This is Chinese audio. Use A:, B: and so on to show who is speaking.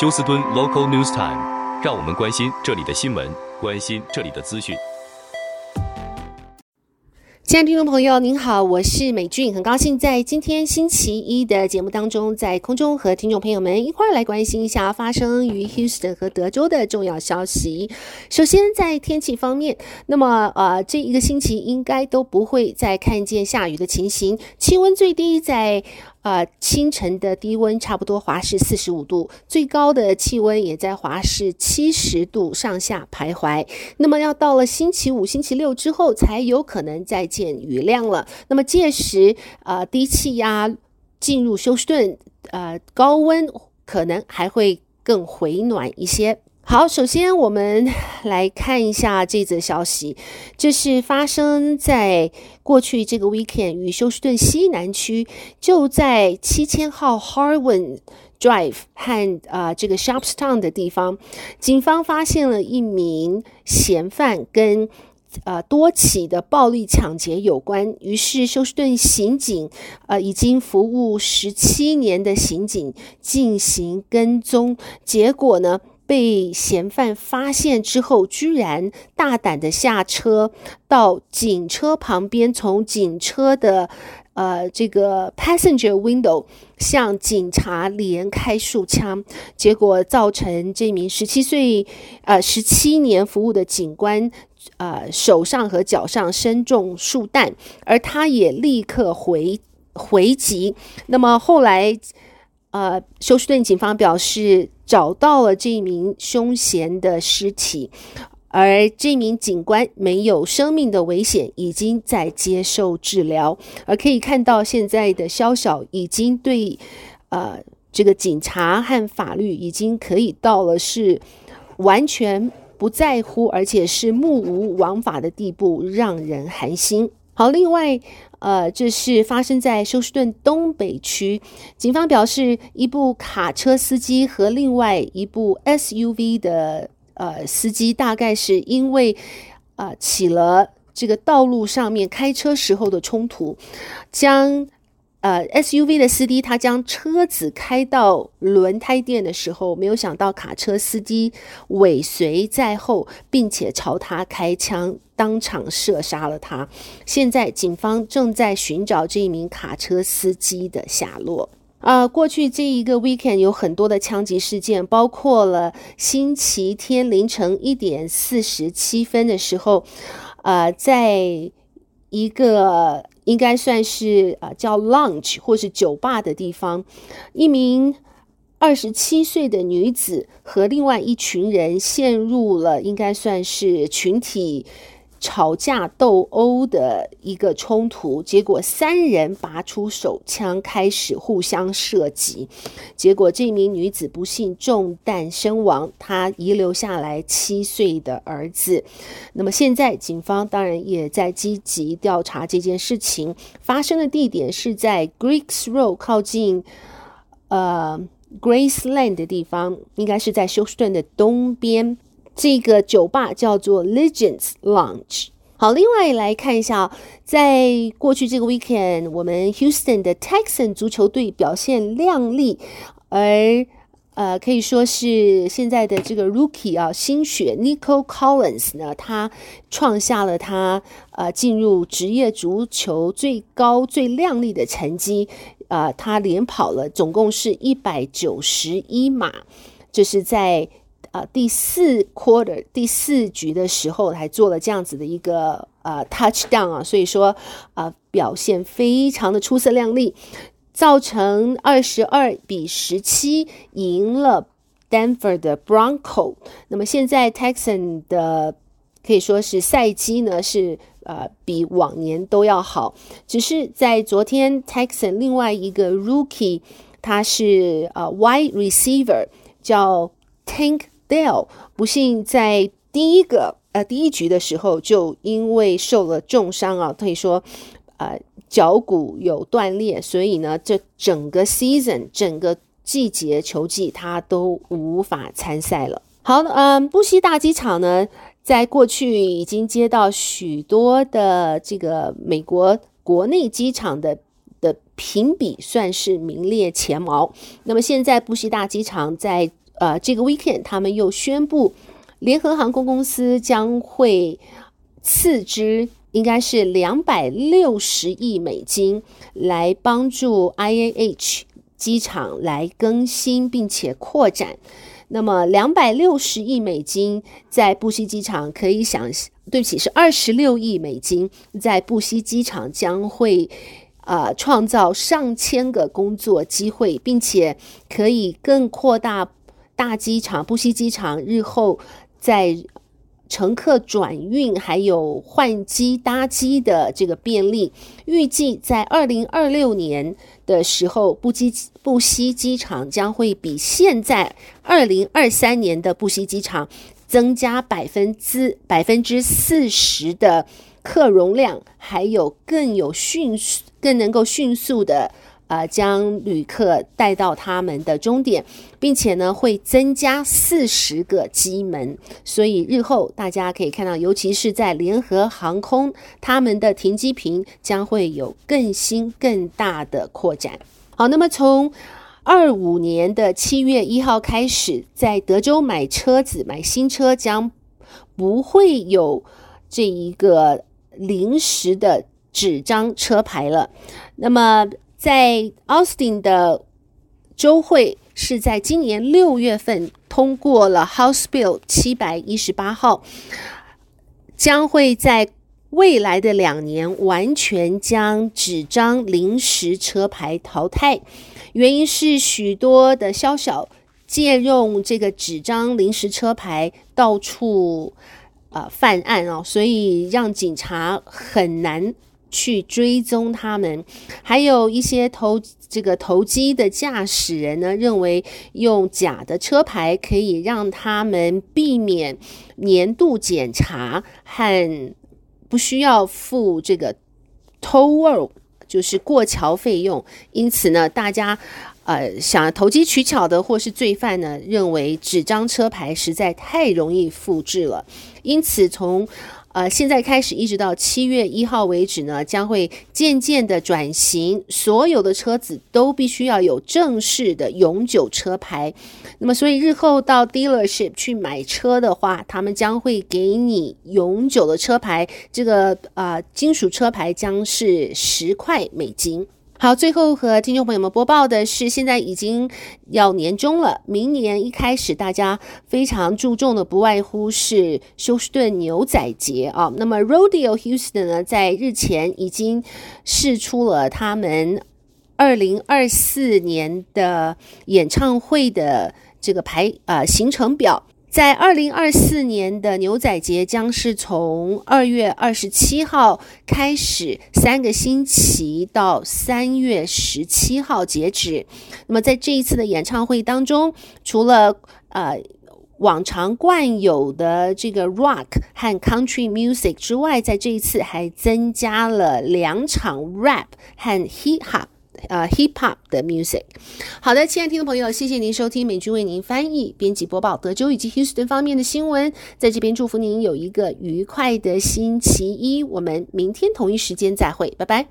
A: 休斯敦 Local News Time，让我们关心这里的新闻，关心这里的资讯。
B: 亲爱的听众朋友，您好，我是美俊，很高兴在今天星期一的节目当中，在空中和听众朋友们一块儿来关心一下发生于 Houston 和德州的重要消息。首先，在天气方面，那么呃，这一个星期应该都不会再看见下雨的情形，气温最低在。呃，清晨的低温差不多华氏四十五度，最高的气温也在华氏七十度上下徘徊。那么要到了星期五、星期六之后，才有可能再见雨量了。那么届时，呃，低气压进入休斯顿，呃，高温可能还会更回暖一些。好，首先我们来看一下这则消息，这是发生在过去这个 weekend 与休斯顿西南区，就在七千号 Harwin Drive 和啊、这个 Shopstown 的地方，警方发现了一名嫌犯跟呃多起的暴力抢劫有关，于是休斯顿刑警呃已经服务十七年的刑警进行跟踪，结果呢，被嫌犯发现之后，居然大胆的下车到警车旁边，从警车的呃这个 passenger window 向警察连开数枪，结果造成这名十七岁呃十七年服务的警官呃手上和脚上身中数弹，而他也立刻回回击。那么后来。呃，休斯顿警方表示找到了这名凶嫌的尸体，而这名警官没有生命的危险，已经在接受治疗。而可以看到，现在的萧晓已经对呃这个警察和法律已经可以到了是完全不在乎，而且是目无王法的地步，让人寒心。好，另外。呃，这是发生在休斯顿东北区。警方表示，一部卡车司机和另外一部 SUV 的呃司机，大概是因为啊、呃、起了这个道路上面开车时候的冲突，将。呃，SUV 的司机他将车子开到轮胎店的时候，没有想到卡车司机尾随在后，并且朝他开枪，当场射杀了他。现在警方正在寻找这一名卡车司机的下落。啊、过去这一个 weekend 有很多的枪击事件，包括了星期天凌晨一点四十七分的时候，呃，在一个。应该算是呃叫 lunch 或是酒吧的地方，一名二十七岁的女子和另外一群人陷入了应该算是群体。吵架斗殴的一个冲突，结果三人拔出手枪开始互相射击，结果这名女子不幸中弹身亡，她遗留下来七岁的儿子。那么现在警方当然也在积极调查这件事情，发生的地点是在 Greeks Road 靠近呃 Graceland 的地方，应该是在休斯顿的东边。这个酒吧叫做 Legends Lounge。好，另外来看一下，在过去这个 weekend，我们 Houston 的 Texan 足球队表现亮丽，而呃可以说是现在的这个 Rookie 啊新血 Nico Collins 呢，他创下了他呃进入职业足球最高最亮丽的成绩，呃，他连跑了总共是一百九十一码，就是在。啊、第四 quarter 第四局的时候，还做了这样子的一个呃 touchdown 啊，所以说啊、表现非常的出色亮丽，造成二十二比十七赢了 Denver 的 Bronco。那么现在 Texan 的可以说是赛季呢是呃比往年都要好，只是在昨天 Texan 另外一个 Rookie 他是呃 wide receiver 叫 Tank。Dale 不幸在第一个呃第一局的时候就因为受了重伤啊，可以说呃脚骨有断裂，所以呢这整个 season 整个季节球季他都无法参赛了。好，嗯，布希大机场呢，在过去已经接到许多的这个美国国内机场的的评比算是名列前茅。那么现在布希大机场在呃这个 weekend，他们又宣布，联合航空公司将会斥资，应该是两百六十亿美金，来帮助 IAH 机场来更新并且扩展。那么两百六十亿美金在布希机场可以想，对不起，是二十六亿美金在布希机场将会呃创造上千个工作机会，并且可以更扩大大机场布希机场日后在乘客转运还有换机搭机的这个便利。预计在二零二六年的时候，布基布希机场将会比现在二零二三年的布希机场增加百分之百分之四十的客容量，还有更有迅速、更能够迅速的。呃，将旅客带到他们的终点，并且呢，会增加四十个机门，所以日后大家可以看到，尤其是在联合航空，他们的停机坪将会有更新、更大的扩展。好，那么从二五年的七月一号开始，在德州买车子、买新车将不会有这一个临时的纸张车牌了。那么在 Austin 的州会是在今年六月份通过了 House Bill 七百一十八号，将会在未来的两年完全将纸张临时车牌淘汰。原因是许多的宵小借用这个纸张临时车牌到处啊、呃、犯案哦，所以让警察很难。去追踪他们，还有一些投这个投机的驾驶人呢，认为用假的车牌可以让他们避免年度检查和不需要付这个 toll 就是过桥费用。因此呢，大家呃想投机取巧的或是罪犯呢，认为纸张车牌实在太容易复制了，因此从。呃，现在开始一直到七月一号为止呢，将会渐渐的转型，所有的车子都必须要有正式的永久车牌。那么，所以日后到 dealership 去买车的话，他们将会给你永久的车牌，这个啊、呃，金属车牌将是十块美金。好，最后和听众朋友们播报的是，现在已经要年终了。明年一开始，大家非常注重的不外乎是休斯顿牛仔节啊。那么，Rodeo Houston 呢，在日前已经释出了他们二零二四年的演唱会的这个排、呃、行程表。在二零二四年的牛仔节将是从二月二十七号开始，三个星期到三月十七号截止。那么在这一次的演唱会当中，除了呃往常惯有的这个 rock 和 country music 之外，在这一次还增加了两场 rap 和 hip hop。呃、，hip hop 的 music。好的，亲爱的听众朋友，谢谢您收听美君为您翻译、编辑播报德州以及 Houston 方面的新闻。在这边祝福您有一个愉快的星期一。我们明天同一时间再会，拜拜。